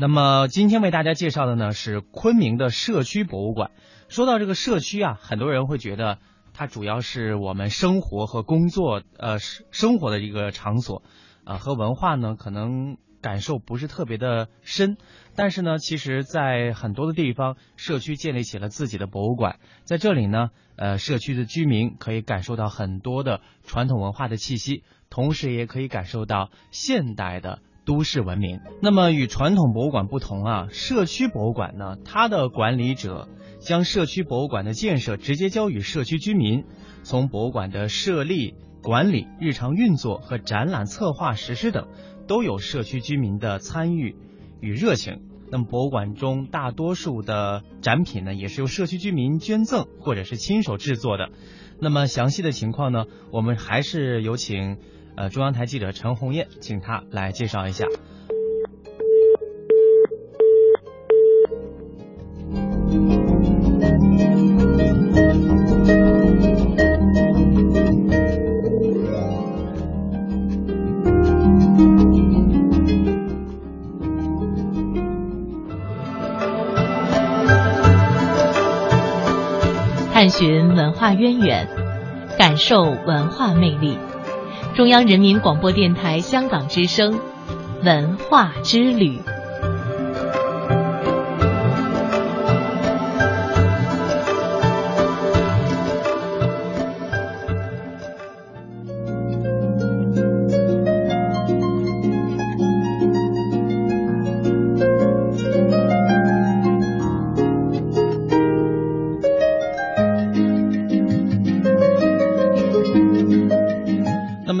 那么今天为大家介绍的呢是昆明的社区博物馆。说到这个社区啊，很多人会觉得它主要是我们生活和工作呃生活的一个场所啊，和文化呢可能感受不是特别的深。但是呢，其实，在很多的地方，社区建立起了自己的博物馆，在这里呢，呃，社区的居民可以感受到很多的传统文化的气息，同时也可以感受到现代的。都市文明。那么与传统博物馆不同啊，社区博物馆呢，它的管理者将社区博物馆的建设直接交予社区居民，从博物馆的设立、管理、日常运作和展览策划实施等，都有社区居民的参与与热情。那么博物馆中大多数的展品呢，也是由社区居民捐赠或者是亲手制作的。那么详细的情况呢，我们还是有请。呃，中央台记者陈红艳，请他来介绍一下。探寻文化渊源，感受文化魅力。中央人民广播电台香港之声，文化之旅。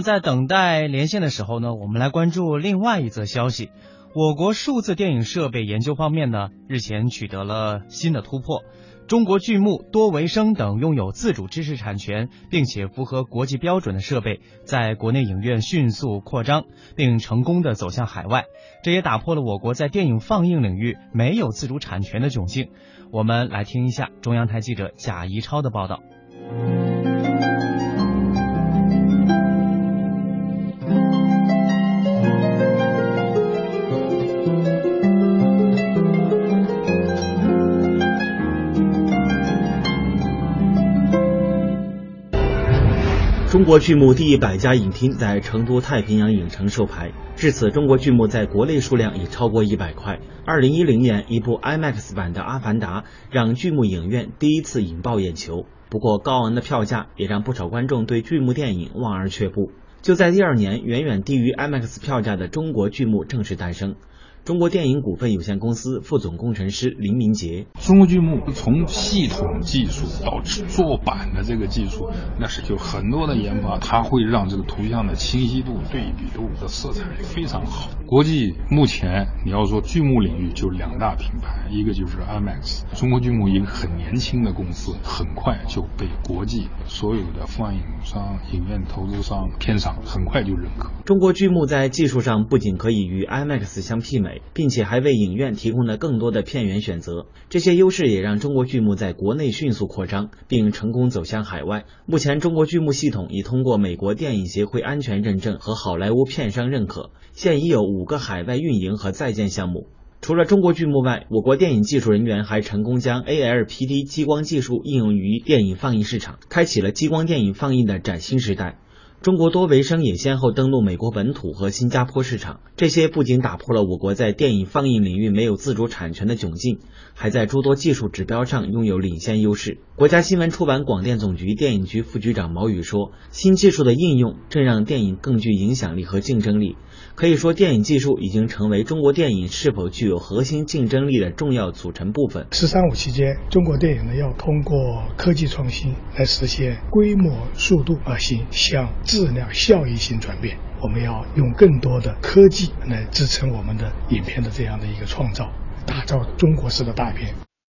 在等待连线的时候呢，我们来关注另外一则消息。我国数字电影设备研究方面呢，日前取得了新的突破。中国剧目、多维声等拥有自主知识产权并且符合国际标准的设备，在国内影院迅速扩张，并成功的走向海外。这也打破了我国在电影放映领域没有自主产权的窘境。我们来听一下中央台记者贾怡超的报道。中国剧目第一百家影厅在成都太平洋影城授牌，至此，中国剧目在国内数量已超过一百块。二零一零年，一部 IMAX 版的《阿凡达》让剧目影院第一次引爆眼球。不过，高昂的票价也让不少观众对剧目电影望而却步。就在第二年，远远低于 IMAX 票价的中国剧目正式诞生。中国电影股份有限公司副总工程师林明杰：中国剧目从系统技术到做版的这个技术，那是就很多的研发，它会让这个图像的清晰度、对比度和色彩非常好。国际目前你要说剧目领域就两大品牌，一个就是 IMAX，中国剧目一个很年轻的公司，很快就被国际所有的放映商、影院投资商、片商很快就认可。中国剧目在技术上不仅可以与 IMAX 相媲美。并且还为影院提供了更多的片源选择，这些优势也让中国剧目在国内迅速扩张，并成功走向海外。目前，中国剧目系统已通过美国电影协会安全认证和好莱坞片商认可，现已有五个海外运营和在建项目。除了中国剧目外，我国电影技术人员还成功将 ALPD 激光技术应用于电影放映市场，开启了激光电影放映的崭新时代。中国多维生也先后登陆美国本土和新加坡市场，这些不仅打破了我国在电影放映领域没有自主产权的窘境，还在诸多技术指标上拥有领先优势。国家新闻出版广电总局电影局副局长毛宇说：“新技术的应用正让电影更具影响力和竞争力。可以说，电影技术已经成为中国电影是否具有核心竞争力的重要组成部分。”“十三五”期间，中国电影呢要通过科技创新来实现规模、速度而行向。质量效益性转变，我们要用更多的科技来支撑我们的影片的这样的一个创造，打造中国式的大片。